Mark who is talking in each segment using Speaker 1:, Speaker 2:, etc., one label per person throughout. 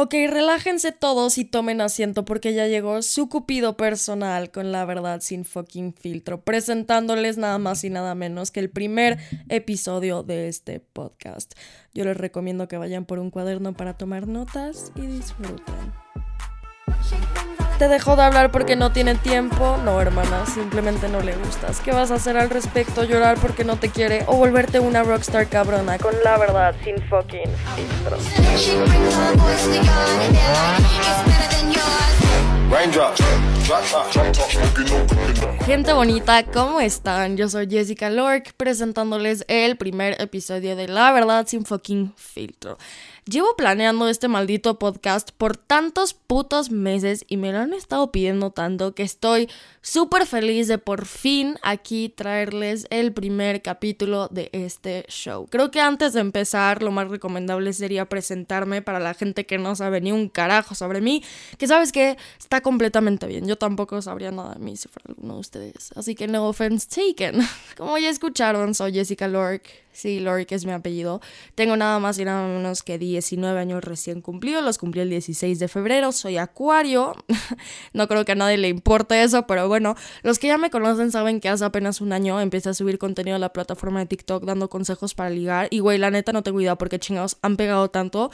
Speaker 1: Ok, relájense todos y tomen asiento porque ya llegó su cupido personal con la verdad sin fucking filtro, presentándoles nada más y nada menos que el primer episodio de este podcast. Yo les recomiendo que vayan por un cuaderno para tomar notas y disfruten. ¿Te dejó de hablar porque no tiene tiempo? No, hermana, simplemente no le gustas. ¿Qué vas a hacer al respecto? ¿Llorar porque no te quiere? ¿O volverte una rockstar cabrona con la verdad sin fucking filtros? Gente bonita, ¿cómo están? Yo soy Jessica Lork presentándoles el primer episodio de La Verdad sin fucking filtro. Llevo planeando este maldito podcast por tantos putos meses y me lo han estado pidiendo tanto que estoy súper feliz de por fin aquí traerles el primer capítulo de este show. Creo que antes de empezar lo más recomendable sería presentarme para la gente que no sabe ni un carajo sobre mí, que sabes que está completamente bien. Yo tampoco sabría nada de mí si fuera alguno de ustedes. Así que no offense taken. Como ya escucharon, soy Jessica Lork Sí, Lorick es mi apellido. Tengo nada más y nada menos que 19 años recién cumplidos. Los cumplí el 16 de febrero. Soy acuario. no creo que a nadie le importe eso, pero bueno, los que ya me conocen saben que hace apenas un año empecé a subir contenido a la plataforma de TikTok dando consejos para ligar. Y güey, la neta no tengo idea porque chingados han pegado tanto.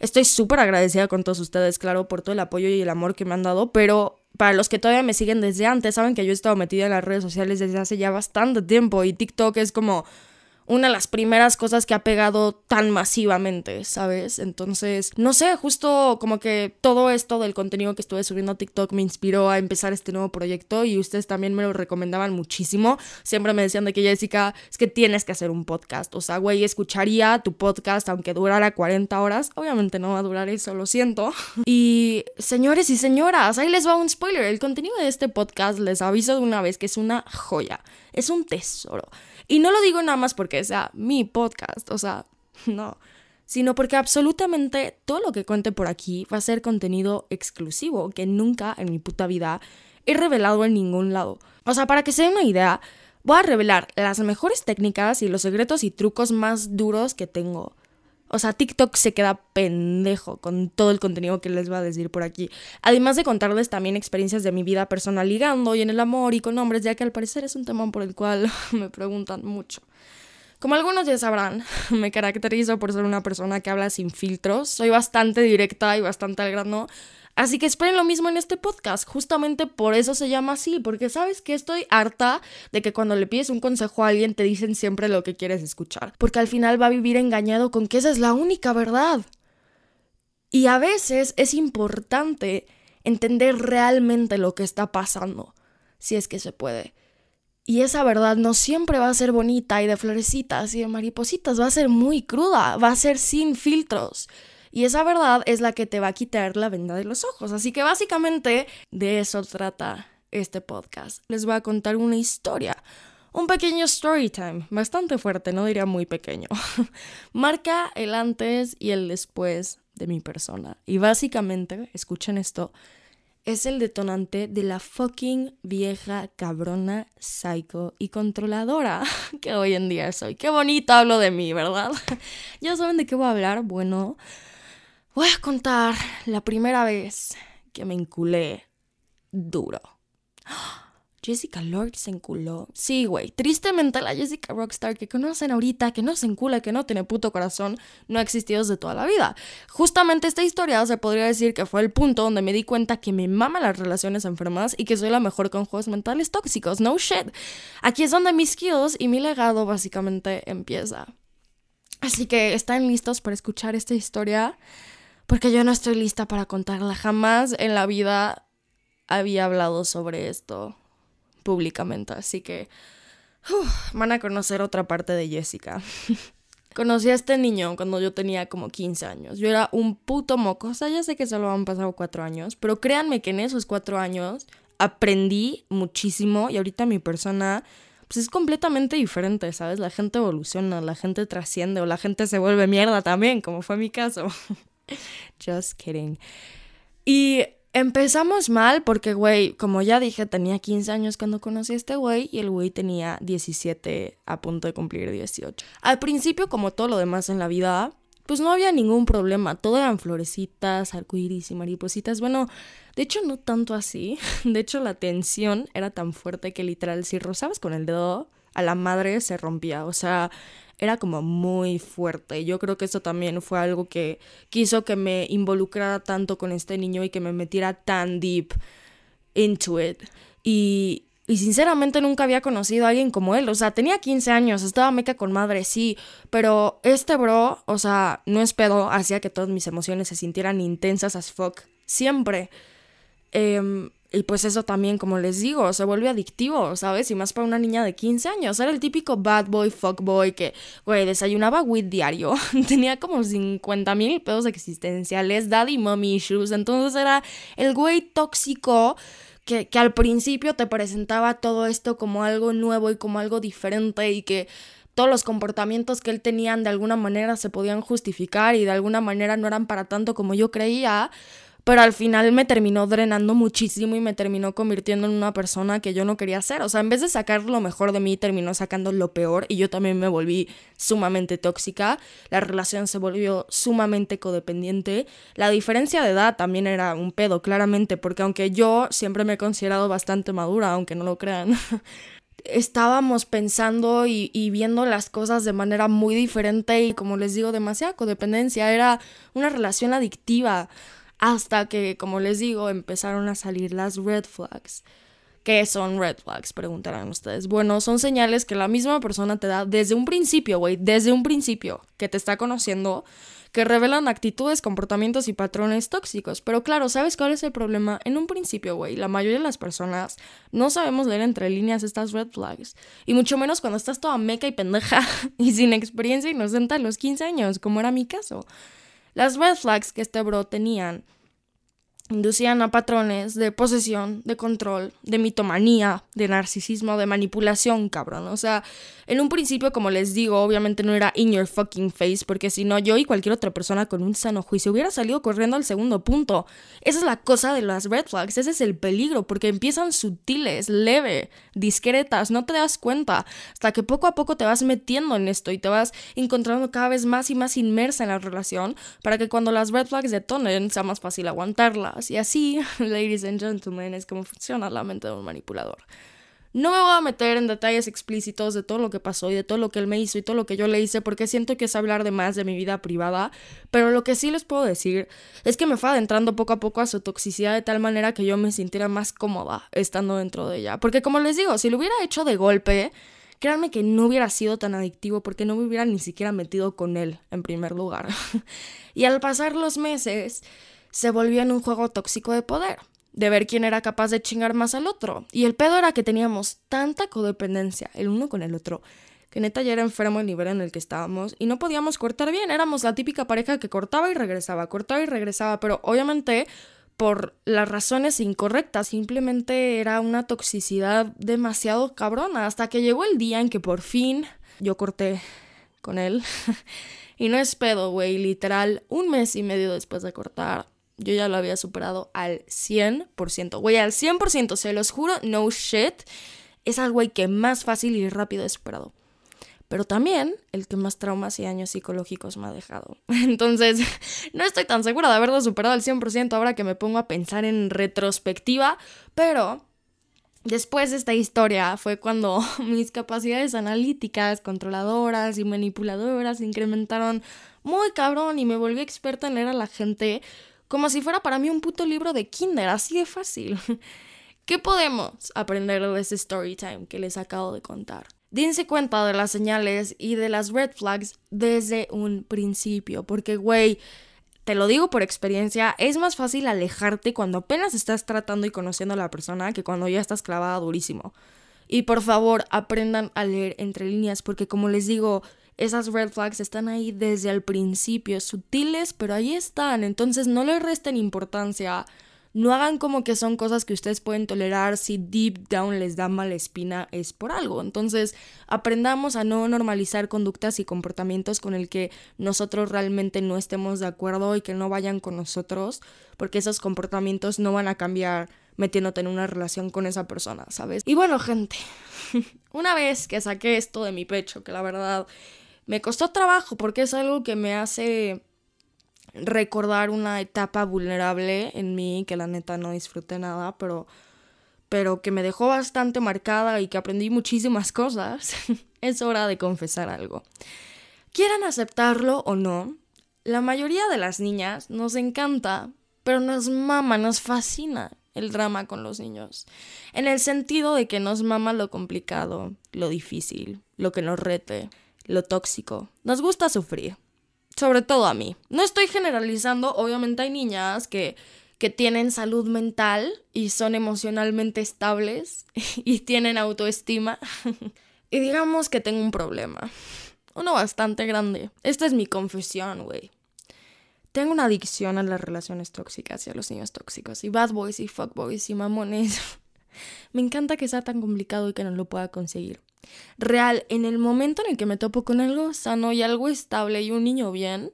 Speaker 1: Estoy súper agradecida con todos ustedes, claro, por todo el apoyo y el amor que me han dado, pero para los que todavía me siguen desde antes, saben que yo he estado metida en las redes sociales desde hace ya bastante tiempo y TikTok es como una de las primeras cosas que ha pegado tan masivamente, ¿sabes? Entonces, no sé, justo como que todo esto del contenido que estuve subiendo a TikTok me inspiró a empezar este nuevo proyecto y ustedes también me lo recomendaban muchísimo. Siempre me decían de que Jessica, es que tienes que hacer un podcast. O sea, güey, escucharía tu podcast aunque durara 40 horas. Obviamente no va a durar eso, lo siento. Y señores y señoras, ahí les va un spoiler. El contenido de este podcast les aviso de una vez que es una joya. Es un tesoro. Y no lo digo nada más porque sea mi podcast, o sea, no, sino porque absolutamente todo lo que cuente por aquí va a ser contenido exclusivo que nunca en mi puta vida he revelado en ningún lado. O sea, para que se den una idea, voy a revelar las mejores técnicas y los secretos y trucos más duros que tengo. O sea, TikTok se queda pendejo con todo el contenido que les va a decir por aquí. Además de contarles también experiencias de mi vida personal ligando y en el amor y con hombres, ya que al parecer es un tema por el cual me preguntan mucho. Como algunos ya sabrán, me caracterizo por ser una persona que habla sin filtros. Soy bastante directa y bastante al grano. Así que esperen lo mismo en este podcast. Justamente por eso se llama así, porque sabes que estoy harta de que cuando le pides un consejo a alguien te dicen siempre lo que quieres escuchar. Porque al final va a vivir engañado con que esa es la única verdad. Y a veces es importante entender realmente lo que está pasando, si es que se puede. Y esa verdad no siempre va a ser bonita y de florecitas y de maripositas, va a ser muy cruda, va a ser sin filtros. Y esa verdad es la que te va a quitar la venda de los ojos. Así que básicamente de eso trata este podcast. Les voy a contar una historia. Un pequeño story time, bastante fuerte, no diría muy pequeño. Marca el antes y el después de mi persona. Y básicamente, escuchen esto, es el detonante de la fucking vieja cabrona, psycho y controladora que hoy en día soy. Qué bonito hablo de mí, ¿verdad? ¿Ya saben de qué voy a hablar? Bueno, voy a contar la primera vez que me enculé duro. Jessica Lord se enculó. Sí, güey. Tristemente la Jessica Rockstar que conocen ahorita, que no se encula, que no tiene puto corazón, no ha existido desde toda la vida. Justamente esta historia se podría decir que fue el punto donde me di cuenta que me mama las relaciones enfermas y que soy la mejor con juegos mentales tóxicos. No shit. Aquí es donde mis skills y mi legado básicamente empieza. Así que están listos para escuchar esta historia. Porque yo no estoy lista para contarla. Jamás en la vida había hablado sobre esto públicamente, así que van a conocer otra parte de Jessica. Conocí a este niño cuando yo tenía como 15 años. Yo era un puto moco. O sea, ya sé que solo han pasado cuatro años, pero créanme que en esos cuatro años aprendí muchísimo y ahorita mi persona pues es completamente diferente, ¿sabes? La gente evoluciona, la gente trasciende o la gente se vuelve mierda también, como fue mi caso. Just kidding. Y Empezamos mal porque, güey, como ya dije, tenía 15 años cuando conocí a este güey y el güey tenía 17 a punto de cumplir 18. Al principio, como todo lo demás en la vida, pues no había ningún problema. Todo eran florecitas, arcoíris y maripositas. Bueno, de hecho no tanto así. De hecho la tensión era tan fuerte que literal si rozabas con el dedo a la madre se rompía. O sea, era como muy fuerte. Yo creo que eso también fue algo que quiso que me involucrara tanto con este niño y que me metiera tan deep into it. Y, y sinceramente nunca había conocido a alguien como él. O sea, tenía 15 años, estaba meca con madre, sí. Pero este bro, o sea, no es pedo, hacía que todas mis emociones se sintieran intensas as fuck. Siempre. Em, y pues eso también, como les digo, se vuelve adictivo, ¿sabes? Y más para una niña de 15 años. Era el típico bad boy, fuck boy que, güey, desayunaba weed diario. Tenía como 50 mil pedos existenciales, daddy mommy issues. Entonces era el güey tóxico que, al principio te presentaba todo esto como algo nuevo y como algo diferente y que todos los comportamientos que él tenía de alguna manera se podían justificar y de alguna manera no eran para tanto como yo creía, pero al final me terminó drenando muchísimo y me terminó convirtiendo en una persona que yo no quería ser. O sea, en vez de sacar lo mejor de mí, terminó sacando lo peor y yo también me volví sumamente tóxica. La relación se volvió sumamente codependiente. La diferencia de edad también era un pedo, claramente, porque aunque yo siempre me he considerado bastante madura, aunque no lo crean. estábamos pensando y, viendo las cosas de manera muy diferente y como les digo, demasiada codependencia, era una relación adictiva. Hasta que, como les digo, empezaron a salir las red flags. ¿Qué son red flags? Preguntarán ustedes. Bueno, son señales que la misma persona te da desde un principio, güey, desde un principio, que te está conociendo, que revelan actitudes, comportamientos y patrones tóxicos. Pero claro, ¿sabes cuál es el problema? En un principio, güey, la mayoría de las personas no sabemos leer entre líneas estas red flags. Y mucho menos cuando estás toda meca y pendeja y sin experiencia inocente a los 15 años, como era mi caso. Las red flags que este bro tenían inducían a patrones de posesión, de control, de mitomanía, de narcisismo, de manipulación, cabrón. O sea, en un principio, como les digo, obviamente no era in your fucking face, porque si no, yo y cualquier otra persona con un sano juicio hubiera salido corriendo al segundo punto. Esa es la cosa de las red flags, ese es el peligro, porque empiezan sutiles, leve, discretas, no te das cuenta, hasta que poco a poco te vas metiendo en esto y te vas encontrando cada vez más y más inmersa en la relación, para que cuando las red flags detonen sea más fácil aguantarla y así, ladies and gentlemen, es como funciona la mente de un manipulador. No me voy a meter en detalles explícitos de todo lo que pasó y de todo lo que él me hizo y todo lo que yo le hice porque siento que es hablar de más de mi vida privada, pero lo que sí les puedo decir es que me fue adentrando poco a poco a su toxicidad de tal manera que yo me sintiera más cómoda estando dentro de ella. Porque como les digo, si lo hubiera hecho de golpe, créanme que no hubiera sido tan adictivo porque no me hubiera ni siquiera metido con él en primer lugar. y al pasar los meses se volvió en un juego tóxico de poder, de ver quién era capaz de chingar más al otro. Y el pedo era que teníamos tanta codependencia el uno con el otro, que neta ya era enfermo el nivel en el que estábamos y no podíamos cortar bien. Éramos la típica pareja que cortaba y regresaba, cortaba y regresaba, pero obviamente por las razones incorrectas, simplemente era una toxicidad demasiado cabrona, hasta que llegó el día en que por fin yo corté con él. y no es pedo, güey, literal, un mes y medio después de cortar, yo ya lo había superado al 100%. Güey, al 100%, se los juro, no shit. Es al güey que más fácil y rápido he superado. Pero también el que más traumas y daños psicológicos me ha dejado. Entonces, no estoy tan segura de haberlo superado al 100% ahora que me pongo a pensar en retrospectiva. Pero Después de esta historia fue cuando mis capacidades analíticas, controladoras y manipuladoras incrementaron muy cabrón y me volví experta en leer a la gente como si fuera para mí un puto libro de kinder, así de fácil. ¿Qué podemos aprender de ese story time que les acabo de contar? Dense cuenta de las señales y de las red flags desde un principio, porque, güey, te lo digo por experiencia, es más fácil alejarte cuando apenas estás tratando y conociendo a la persona que cuando ya estás clavada durísimo. Y por favor, aprendan a leer entre líneas, porque como les digo, esas red flags están ahí desde el principio, sutiles, pero ahí están. Entonces no le resten importancia. No hagan como que son cosas que ustedes pueden tolerar si deep down les da mala espina, es por algo. Entonces, aprendamos a no normalizar conductas y comportamientos con el que nosotros realmente no estemos de acuerdo y que no vayan con nosotros, porque esos comportamientos no van a cambiar metiéndote en una relación con esa persona, ¿sabes? Y bueno, gente, una vez que saqué esto de mi pecho, que la verdad Me costó trabajo porque es algo que me hace recordar una etapa vulnerable en mí que la neta no disfruté nada, pero pero que me dejó bastante marcada y que aprendí muchísimas cosas. es hora de confesar algo. Quieran aceptarlo o no, la mayoría de las niñas nos encanta, pero nos mama, nos fascina el drama con los niños. En el sentido de que nos mama lo complicado, lo difícil, lo que nos rete, lo tóxico. Nos gusta sufrir. Sobre todo a mí. No estoy generalizando, obviamente hay niñas que, que tienen salud mental y son emocionalmente estables y tienen autoestima. y digamos que tengo un problema. Uno bastante grande. Esta es mi confesión, güey. Tengo una adicción a las relaciones tóxicas y a los niños tóxicos. Y bad boys y fuck boys y mamones. Me encanta que sea tan complicado y que no lo pueda conseguir. Real, en el momento en el que me topo con algo sano y algo estable y un niño bien,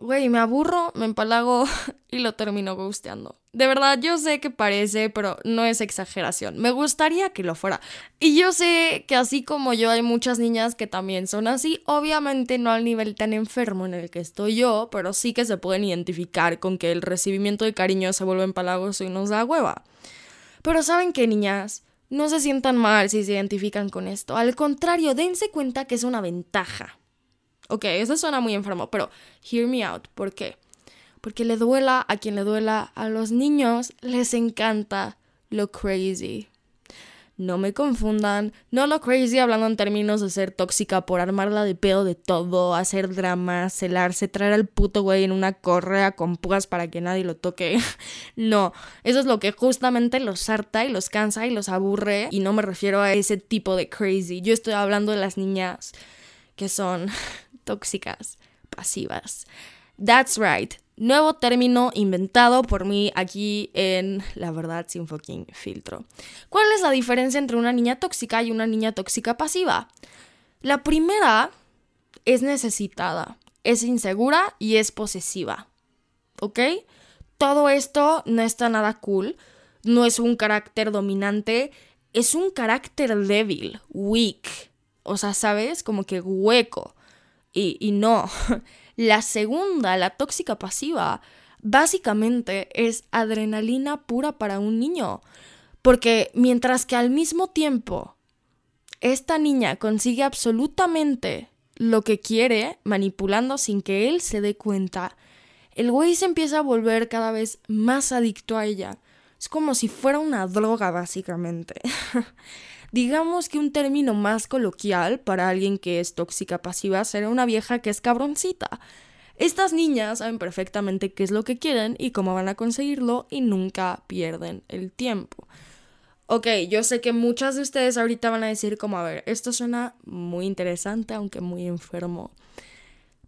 Speaker 1: güey, me aburro, me empalago y lo termino gusteando. De verdad, yo sé que parece, pero no es exageración. Me gustaría que lo fuera. Y yo sé que así como yo hay muchas niñas que también son así, obviamente no al nivel tan enfermo en el que estoy yo, pero sí que se pueden identificar con que el recibimiento de cariño se vuelve empalagoso y nos da hueva. Pero ¿saben qué, niñas? No se sientan mal si se identifican con esto. Al contrario, dense cuenta que es una ventaja. Ok, eso suena muy enfermo, pero hear me out. ¿Por qué? Porque le duela a quien le duela, a los niños les encanta lo crazy. No me confundan, no lo crazy hablando en términos de ser tóxica por armarla de pedo de todo, hacer drama, celarse, traer al puto güey en una correa con púas para que nadie lo toque. no, eso es lo que justamente los harta y los cansa y los aburre y no me refiero a ese tipo de crazy. Yo estoy hablando de las niñas que son tóxicas, pasivas. That's right. Nuevo término inventado por mí aquí en La Verdad sin fucking filtro. ¿Cuál es la diferencia entre una niña tóxica y una niña tóxica pasiva? La primera es necesitada, es insegura y es posesiva. ¿Ok? Todo esto no está nada cool, no es un carácter dominante, es un carácter débil, weak. O sea, ¿sabes? Como que hueco. Y, y no, La segunda, la tóxica pasiva, básicamente es adrenalina pura para un niño. Porque mientras que al mismo tiempo esta niña consigue absolutamente lo que quiere, manipulando sin que él se dé cuenta, el güey se empieza a volver cada vez más adicto a ella. Es como si fuera una droga, básicamente. Digamos que un término más coloquial para alguien que es tóxica pasiva será una vieja que es cabroncita. Estas niñas saben perfectamente qué es lo que quieren y cómo van a conseguirlo y nunca pierden el tiempo. Ok, yo sé que muchas de ustedes ahorita van a decir como, a ver, esto suena muy interesante, aunque muy enfermo.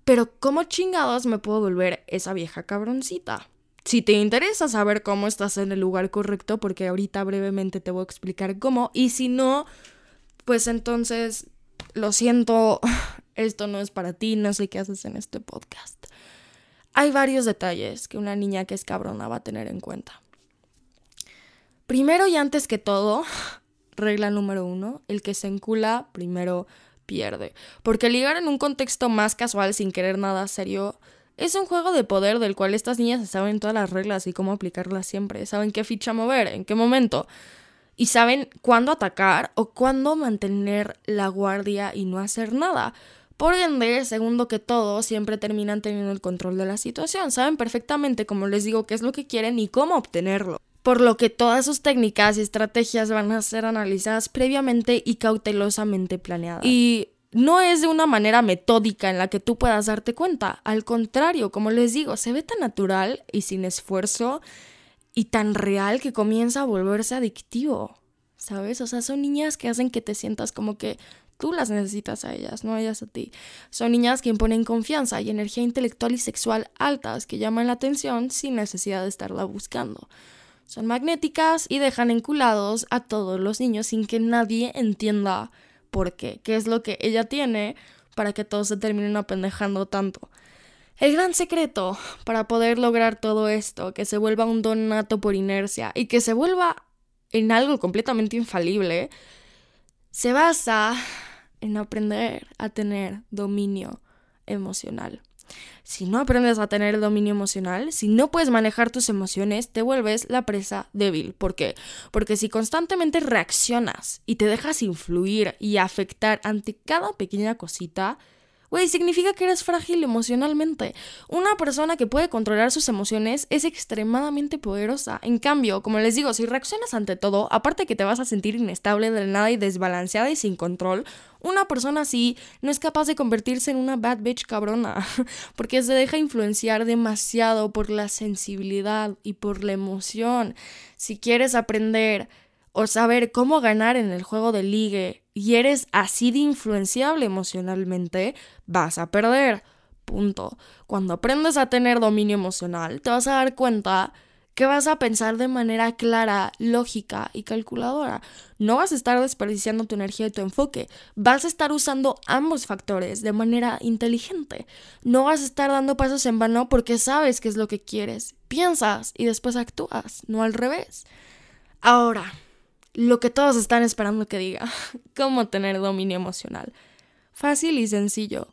Speaker 1: Pero ¿cómo chingados me puedo volver esa vieja cabroncita? Si te interesa saber cómo estás en el lugar correcto, porque ahorita brevemente te voy a explicar cómo, y si no, pues entonces, lo siento, esto no es para ti, no sé qué haces en este podcast. Hay varios detalles que una niña que es cabrona va a tener en cuenta. Primero y antes que todo, regla número uno, el que se encula primero pierde. Porque ligar en un contexto más casual sin querer nada serio es un juego de poder del cual estas niñas saben todas las reglas y cómo aplicarlas siempre. Saben qué ficha mover, en qué momento. Y saben cuándo atacar o cuándo mantener la guardia y no hacer nada. Por ende, segundo que todo, siempre terminan teniendo el control de la situación. Saben perfectamente, como les digo, qué es lo que quieren y cómo obtenerlo. Por lo que todas sus técnicas y estrategias van a ser analizadas previamente y cautelosamente planeadas. Y no es de una manera metódica en la que tú puedas darte cuenta. Al contrario, como les digo, se ve tan natural y sin esfuerzo y tan real que comienza a volverse adictivo. ¿Sabes? O sea, son niñas que hacen que te sientas como que tú las necesitas a ellas, no ellas a ti. Son niñas que imponen confianza y energía intelectual y sexual altas que llaman la atención sin necesidad de estarla buscando. Son magnéticas y dejan enculados a todos los niños sin que nadie entienda por qué, qué es lo que ella tiene para que todos se terminen apendejando tanto. El gran secreto para poder lograr todo esto, que se vuelva un don nato por inercia y que se vuelva en algo completamente infalible, se basa en aprender a tener dominio emocional. Si no aprendes a tener dominio emocional, si no puedes manejar tus emociones, te vuelves la presa débil. ¿Por qué? Porque si constantemente reaccionas y te dejas influir y afectar ante cada pequeña cosita, Güey, significa que eres frágil emocionalmente. Una persona que puede controlar sus emociones es extremadamente poderosa. En cambio, como les digo, si reaccionas ante todo, aparte que te vas a sentir inestable de nada y desbalanceada y sin control, una persona así no es capaz de convertirse en una bad bitch cabrona, porque se deja influenciar demasiado por la sensibilidad y por la emoción. Si quieres aprender o saber cómo ganar en el juego de ligue y eres así de influenciable emocionalmente, vas a perder. Punto. Cuando aprendes a tener dominio emocional, te vas a dar cuenta que vas a pensar de manera clara, lógica y calculadora. No vas a estar desperdiciando tu energía y tu enfoque. Vas a estar usando ambos factores de manera inteligente. No vas a estar dando pasos en vano porque sabes qué es lo que quieres. Piensas y después actúas, no al revés. Ahora, lo que todos están esperando que diga, cómo tener dominio emocional. Fácil y sencillo.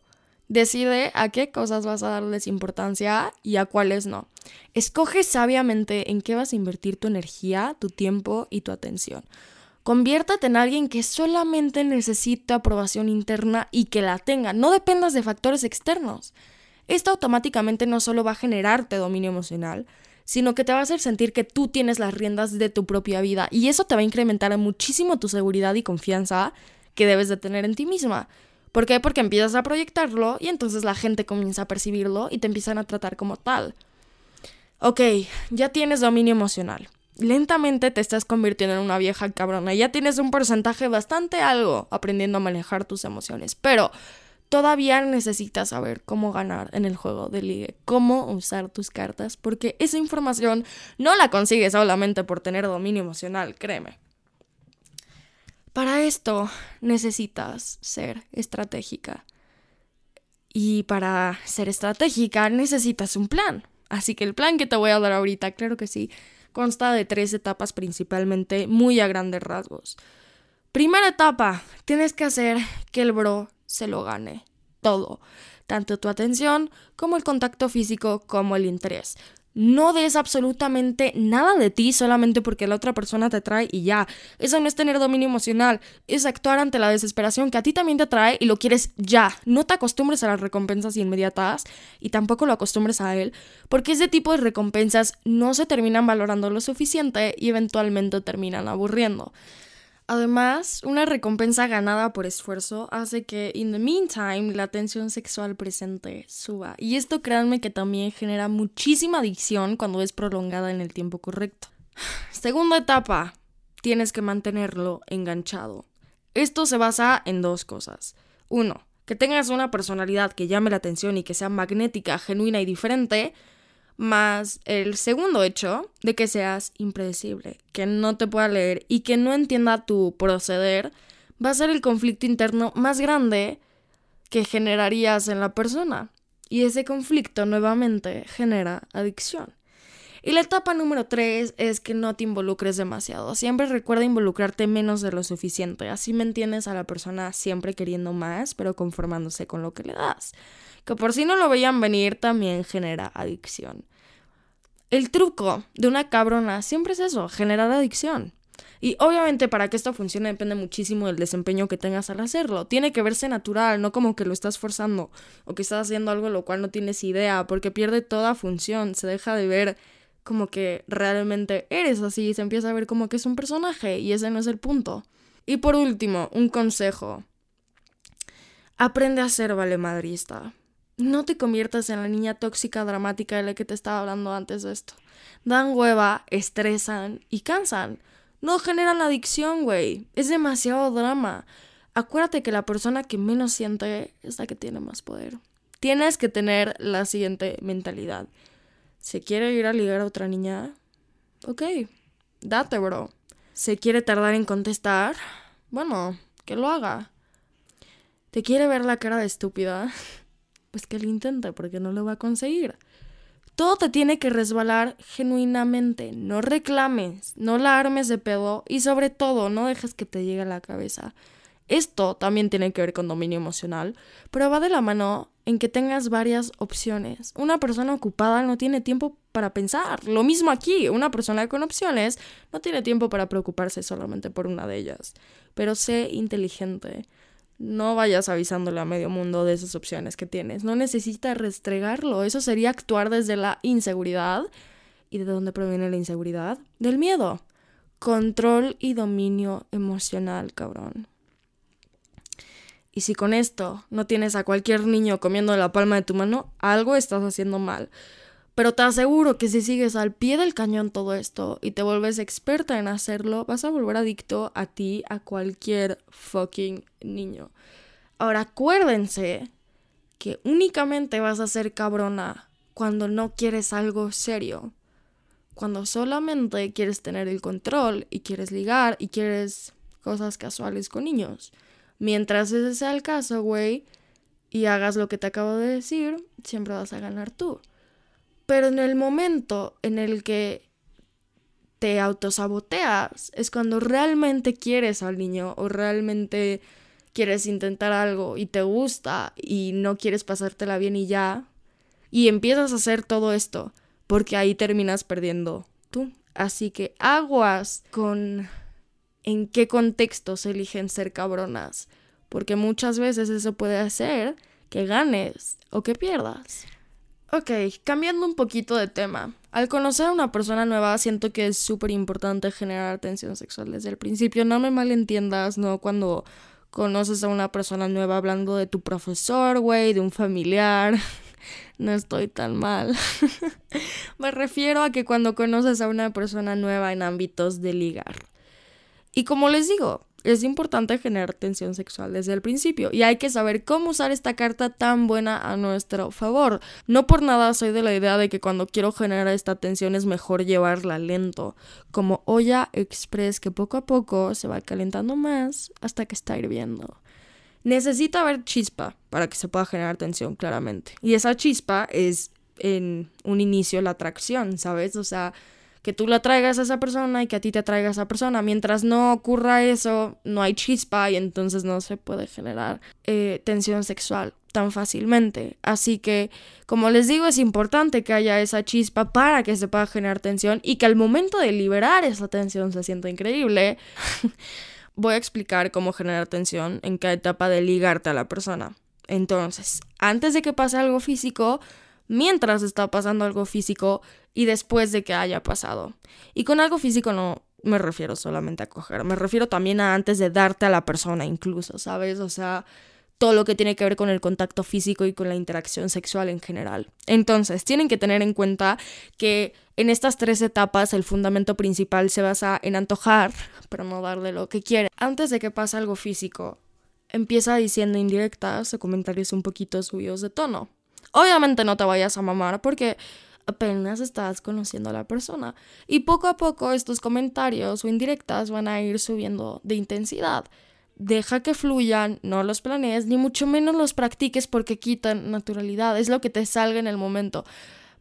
Speaker 1: Decide a qué cosas vas a darles importancia y a cuáles no. Escoge sabiamente en qué vas a invertir tu energía, tu tiempo y tu atención. Conviértate en alguien que solamente necesita aprobación interna y que la tenga. No dependas de factores externos. Esto automáticamente no solo va a generarte dominio emocional, sino que te va a hacer sentir que tú tienes las riendas de tu propia vida y eso te va a incrementar muchísimo tu seguridad y confianza que debes de tener en ti misma. ¿Por qué? Porque empiezas a proyectarlo y entonces la gente comienza a percibirlo y te empiezan a tratar como tal. Ok, ya tienes dominio emocional. Lentamente te estás convirtiendo en una vieja cabrona. Ya tienes un porcentaje bastante algo aprendiendo a manejar tus emociones. Pero todavía necesitas saber cómo ganar en el juego de ligue, cómo usar tus cartas, porque esa información no la consigues solamente por tener dominio emocional, créeme. Para esto necesitas ser estratégica. Y para ser estratégica necesitas un plan. Así que el plan que te voy a dar ahorita, claro que sí, consta de tres etapas principalmente, muy a grandes rasgos. Primera etapa, tienes que hacer que el bro se lo gane todo, tanto tu atención como el contacto físico como el interés. No des absolutamente nada de ti solamente porque la otra persona te trae y ya. Eso no es tener dominio emocional, es actuar ante la desesperación que a ti también te trae y lo quieres ya. No te acostumbres a las recompensas inmediatas y tampoco lo acostumbres a él, porque ese tipo de recompensas no se terminan valorando lo suficiente y eventualmente terminan aburriendo. Además, una recompensa ganada por esfuerzo hace que, in the meantime, la tensión sexual presente suba. Y esto créanme que también genera muchísima adicción cuando es prolongada en el tiempo correcto. Segunda etapa, tienes que mantenerlo enganchado. Esto se basa en dos cosas. Uno, que tengas una personalidad que llame la atención y que sea magnética, genuina y diferente más el segundo hecho de que seas impredecible, que no te pueda leer y que no entienda tu proceder, va a ser el conflicto interno más grande que generarías en la persona. Y ese conflicto nuevamente genera adicción. Y la etapa número tres es que no te involucres demasiado. Siempre recuerda involucrarte menos de lo suficiente. Así me entiendes a la persona siempre queriendo más, pero conformándose con lo que le das. Que por si no lo veían venir, también genera adicción. El truco de una cabrona siempre es eso, generar adicción. Y obviamente para que esto funcione depende muchísimo del desempeño que tengas al hacerlo. Tiene que verse natural, no como que lo estás forzando o que estás haciendo algo lo cual no tienes idea, porque pierde toda función, se deja de ver como que realmente eres así, se empieza a ver como que es un personaje y ese no es el punto. Y por último, un consejo. Aprende a ser valemadrista. No te conviertas en la niña tóxica dramática de la que te estaba hablando antes de esto. Dan hueva, estresan y cansan. No generan adicción, güey. Es demasiado drama. Acuérdate que la persona que menos siente es la que tiene más poder. Tienes que tener la siguiente mentalidad. ¿Se quiere ir a ligar a otra niña? Ok, date, bro. ¿Se quiere tardar en contestar? Bueno, que lo haga. ¿Te quiere ver la cara de estúpida? pues que lo intente porque no lo va a conseguir. Todo te tiene que resbalar genuinamente, no reclames, no la armes de pedo y sobre todo no dejes que te llegue a la cabeza. Esto también tiene que ver con dominio emocional, pero va de la mano en que tengas varias opciones. Una persona ocupada no tiene tiempo para pensar. Lo mismo aquí, una persona con opciones no tiene tiempo para preocuparse solamente por una de ellas. Pero sé inteligente. No vayas avisándole a medio mundo de esas opciones que tienes. No necesitas restregarlo. Eso sería actuar desde la inseguridad. ¿Y de dónde proviene la inseguridad? Del miedo. Control y dominio emocional, cabrón. Y si con esto no tienes a cualquier niño comiendo la palma de tu mano, algo estás haciendo mal. Pero te aseguro que si sigues al pie del cañón todo esto y te vuelves experta en hacerlo, vas a volver adicto a ti, a cualquier fucking niño. Ahora acuérdense que únicamente vas a ser cabrona cuando no quieres algo serio. Cuando solamente quieres tener el control y quieres ligar y quieres cosas casuales con niños. Mientras ese sea el caso, güey, y hagas lo que te acabo de decir, siempre vas a ganar tú. Pero en el momento en el que te autosaboteas, es cuando realmente quieres al niño o realmente quieres intentar algo y te gusta y no quieres pasártela bien y ya, y empiezas a hacer todo esto, porque ahí terminas perdiendo tú. Así que aguas con en qué contextos eligen ser cabronas, porque muchas veces eso puede hacer que ganes o que pierdas. Ok, cambiando un poquito de tema. Al conocer a una persona nueva, siento que es súper importante generar atención sexual desde el principio. No me malentiendas, ¿no? Cuando conoces a una persona nueva hablando de tu profesor, güey, de un familiar. no estoy tan mal. me refiero a que cuando conoces a una persona nueva en ámbitos de ligar. Y como les digo, es importante generar tensión sexual desde el principio y hay que saber cómo usar esta carta tan buena a nuestro favor. No por nada soy de la idea de que cuando quiero generar esta tensión es mejor llevarla lento, como olla express que poco a poco se va calentando más hasta que está hirviendo. Necesita haber chispa para que se pueda generar tensión, claramente. Y esa chispa es en un inicio la atracción, ¿sabes? O sea, que tú la traigas a esa persona y que a ti te traiga a esa persona. Mientras no ocurra eso, no hay chispa y entonces no se puede generar eh, tensión sexual tan fácilmente. Así que, como les digo, es importante que haya esa chispa para que se pueda generar tensión y que al momento de liberar esa tensión se sienta increíble. Voy a explicar cómo generar tensión en cada etapa de ligarte a la persona. Entonces, antes de que pase algo físico, mientras está pasando algo físico y después de que haya pasado. Y con algo físico no me refiero solamente a coger, me refiero también a antes de darte a la persona incluso, ¿sabes? O sea, todo lo que tiene que ver con el contacto físico y con la interacción sexual en general. Entonces, tienen que tener en cuenta que en estas tres etapas el fundamento principal se basa en antojar, pero no darle lo que quiere. Antes de que pase algo físico, empieza diciendo indirectas o comentarios un poquito subidos de tono. Obviamente no te vayas a mamar porque apenas estás conociendo a la persona. Y poco a poco estos comentarios o indirectas van a ir subiendo de intensidad. Deja que fluyan, no los planees, ni mucho menos los practiques porque quitan naturalidad. Es lo que te salga en el momento.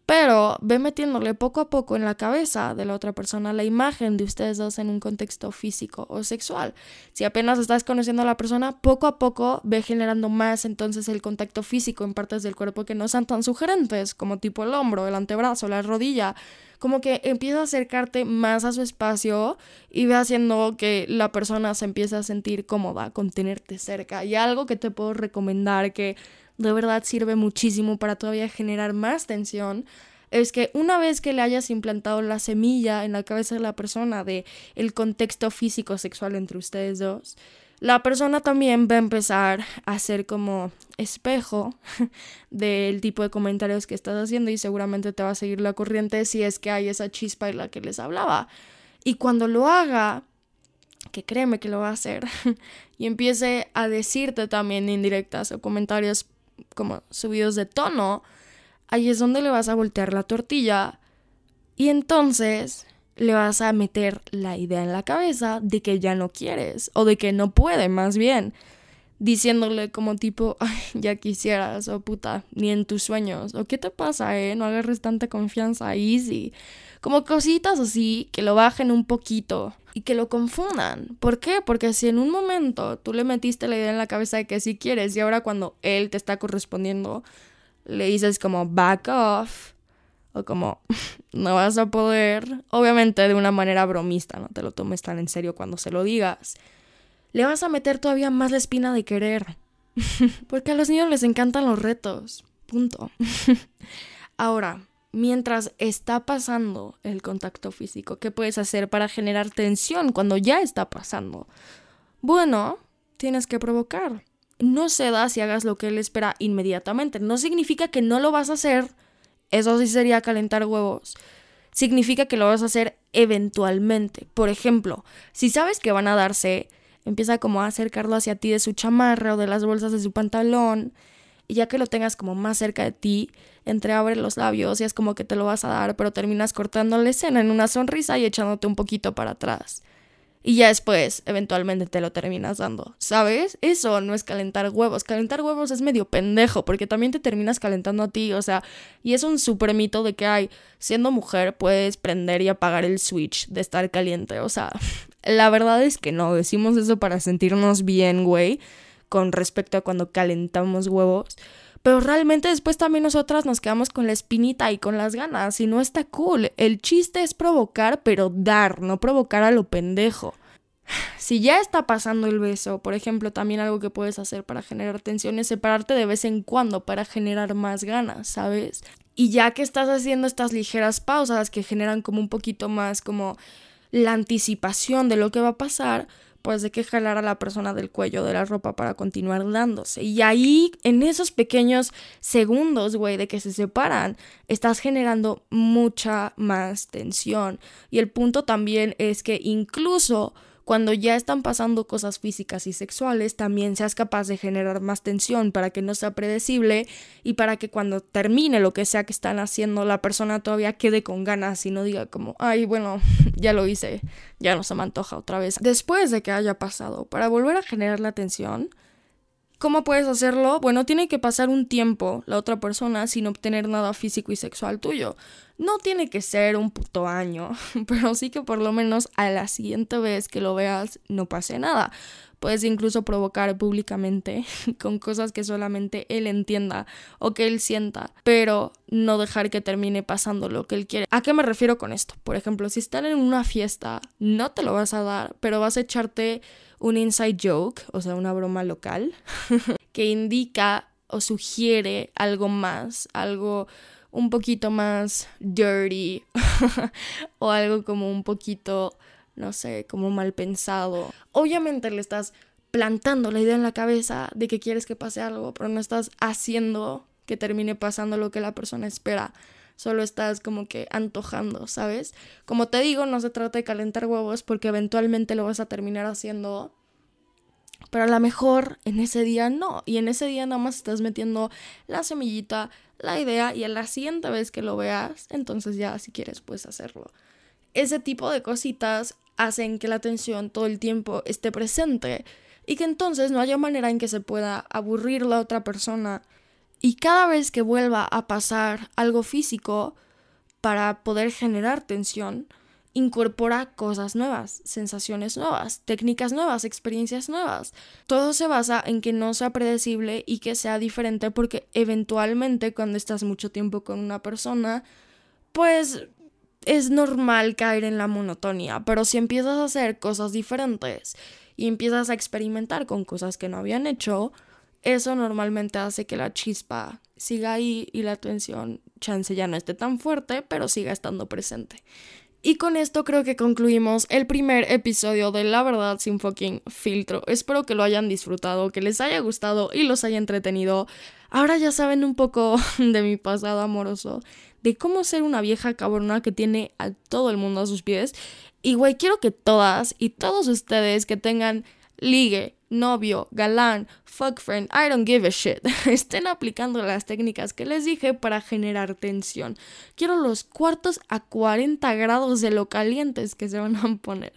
Speaker 1: Pero ve metiéndole poco a poco en la cabeza de la otra persona la imagen de ustedes dos en un contexto físico o sexual. Si apenas estás conociendo a la persona, poco a poco ve generando más entonces el contacto físico en partes del cuerpo que no sean tan sugerentes, como tipo el hombro, el antebrazo, la rodilla. Como que empieza a acercarte más a su espacio y ve haciendo que la persona se empiece a sentir cómoda con tenerte cerca. Y algo que te puedo recomendar que de verdad sirve muchísimo para todavía generar más tensión, es que una vez que le hayas implantado la semilla en la cabeza de la persona de el contexto físico sexual entre ustedes dos, la persona también va a empezar a ser como espejo del tipo de comentarios que estás haciendo y seguramente te va a seguir la corriente si es que hay esa chispa en la que les hablaba. Y cuando lo haga, que créeme que lo va a hacer, y empiece a decirte también indirectas o comentarios como subidos de tono, ahí es donde le vas a voltear la tortilla y entonces le vas a meter la idea en la cabeza de que ya no quieres o de que no puede, más bien, diciéndole como tipo, ya quisieras, o puta, ni en tus sueños, o qué te pasa, eh, no agarres tanta confianza, easy, como cositas así que lo bajen un poquito y que lo confundan. ¿Por qué? Porque si en un momento tú le metiste la idea en la cabeza de que sí quieres y ahora cuando él te está correspondiendo, le dices como back off o como no vas a poder, obviamente de una manera bromista, no te lo tomes tan en serio cuando se lo digas, le vas a meter todavía más la espina de querer. Porque a los niños les encantan los retos. Punto. Ahora, mientras está pasando el contacto físico, ¿qué puedes hacer para generar tensión cuando ya está pasando? Bueno, tienes que provocar. No se da si hagas lo que él espera inmediatamente. No significa que no lo vas a hacer. Eso sí sería calentar huevos. Significa que lo vas a hacer eventualmente. Por ejemplo, si sabes que van a darse, empieza como a acercarlo hacia ti de su chamarra o de las bolsas de su pantalón y ya que lo tengas como más cerca de ti, entreabre los labios y es como que te lo vas a dar, pero terminas cortando la escena en una sonrisa y echándote un poquito para atrás. Y ya después, eventualmente te lo terminas dando. ¿Sabes? Eso no es calentar huevos. Calentar huevos es medio pendejo, porque también te terminas calentando a ti. O sea, y es un super mito de que hay, siendo mujer, puedes prender y apagar el switch de estar caliente. O sea, la verdad es que no. Decimos eso para sentirnos bien, güey con respecto a cuando calentamos huevos. Pero realmente después también nosotras nos quedamos con la espinita y con las ganas y no está cool. El chiste es provocar, pero dar, no provocar a lo pendejo. Si ya está pasando el beso, por ejemplo, también algo que puedes hacer para generar tensión es separarte de vez en cuando para generar más ganas, ¿sabes? Y ya que estás haciendo estas ligeras pausas que generan como un poquito más como la anticipación de lo que va a pasar, de que jalar a la persona del cuello de la ropa para continuar dándose. Y ahí, en esos pequeños segundos, güey, de que se separan, estás generando mucha más tensión. Y el punto también es que incluso cuando ya están pasando cosas físicas y sexuales, también seas capaz de generar más tensión para que no sea predecible y para que cuando termine lo que sea que están haciendo, la persona todavía quede con ganas y no diga como, ay, bueno, ya lo hice, ya no se me antoja otra vez. Después de que haya pasado, para volver a generar la tensión, ¿Cómo puedes hacerlo? Bueno, tiene que pasar un tiempo la otra persona sin obtener nada físico y sexual tuyo. No tiene que ser un puto año, pero sí que por lo menos a la siguiente vez que lo veas no pase nada. Puedes incluso provocar públicamente con cosas que solamente él entienda o que él sienta, pero no dejar que termine pasando lo que él quiere. ¿A qué me refiero con esto? Por ejemplo, si están en una fiesta, no te lo vas a dar, pero vas a echarte un inside joke, o sea, una broma local, que indica o sugiere algo más, algo un poquito más dirty o algo como un poquito, no sé, como mal pensado. Obviamente le estás plantando la idea en la cabeza de que quieres que pase algo, pero no estás haciendo que termine pasando lo que la persona espera. Solo estás como que antojando, ¿sabes? Como te digo, no se trata de calentar huevos porque eventualmente lo vas a terminar haciendo pero a lo mejor en ese día no. Y en ese día nada más estás metiendo la semillita, la idea, y a la siguiente vez que lo veas, entonces ya si quieres puedes hacerlo. Ese tipo de cositas hacen que la atención todo el tiempo esté presente y que entonces no haya manera en que se pueda aburrir la otra persona. Y cada vez que vuelva a pasar algo físico para poder generar tensión, incorpora cosas nuevas, sensaciones nuevas, técnicas nuevas, experiencias nuevas. Todo se basa en que no sea predecible y que sea diferente porque eventualmente cuando estás mucho tiempo con una persona, pues es normal caer en la monotonía, pero si empiezas a hacer cosas diferentes y empiezas a experimentar con cosas que no habían hecho, eso normalmente hace que la chispa siga ahí y la atención chance ya no esté tan fuerte, pero siga estando presente. Y con esto creo que concluimos el primer episodio de La Verdad sin fucking filtro. Espero que lo hayan disfrutado, que les haya gustado y los haya entretenido. Ahora ya saben un poco de mi pasado amoroso, de cómo ser una vieja cabrona que tiene a todo el mundo a sus pies. Y güey, quiero que todas y todos ustedes que tengan ligue novio, galán, fuck friend, I don't give a shit, estén aplicando las técnicas que les dije para generar tensión. Quiero los cuartos a 40 grados de lo calientes que se van a poner.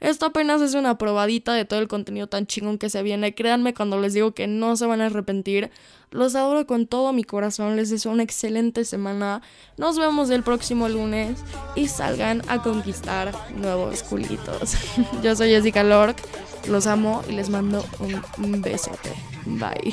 Speaker 1: Esto apenas es una probadita de todo el contenido tan chingón que se viene. Créanme cuando les digo que no se van a arrepentir. Los adoro con todo mi corazón. Les deseo una excelente semana. Nos vemos el próximo lunes y salgan a conquistar nuevos culitos. Yo soy Jessica Lork. Los amo y les mando un besote. Bye.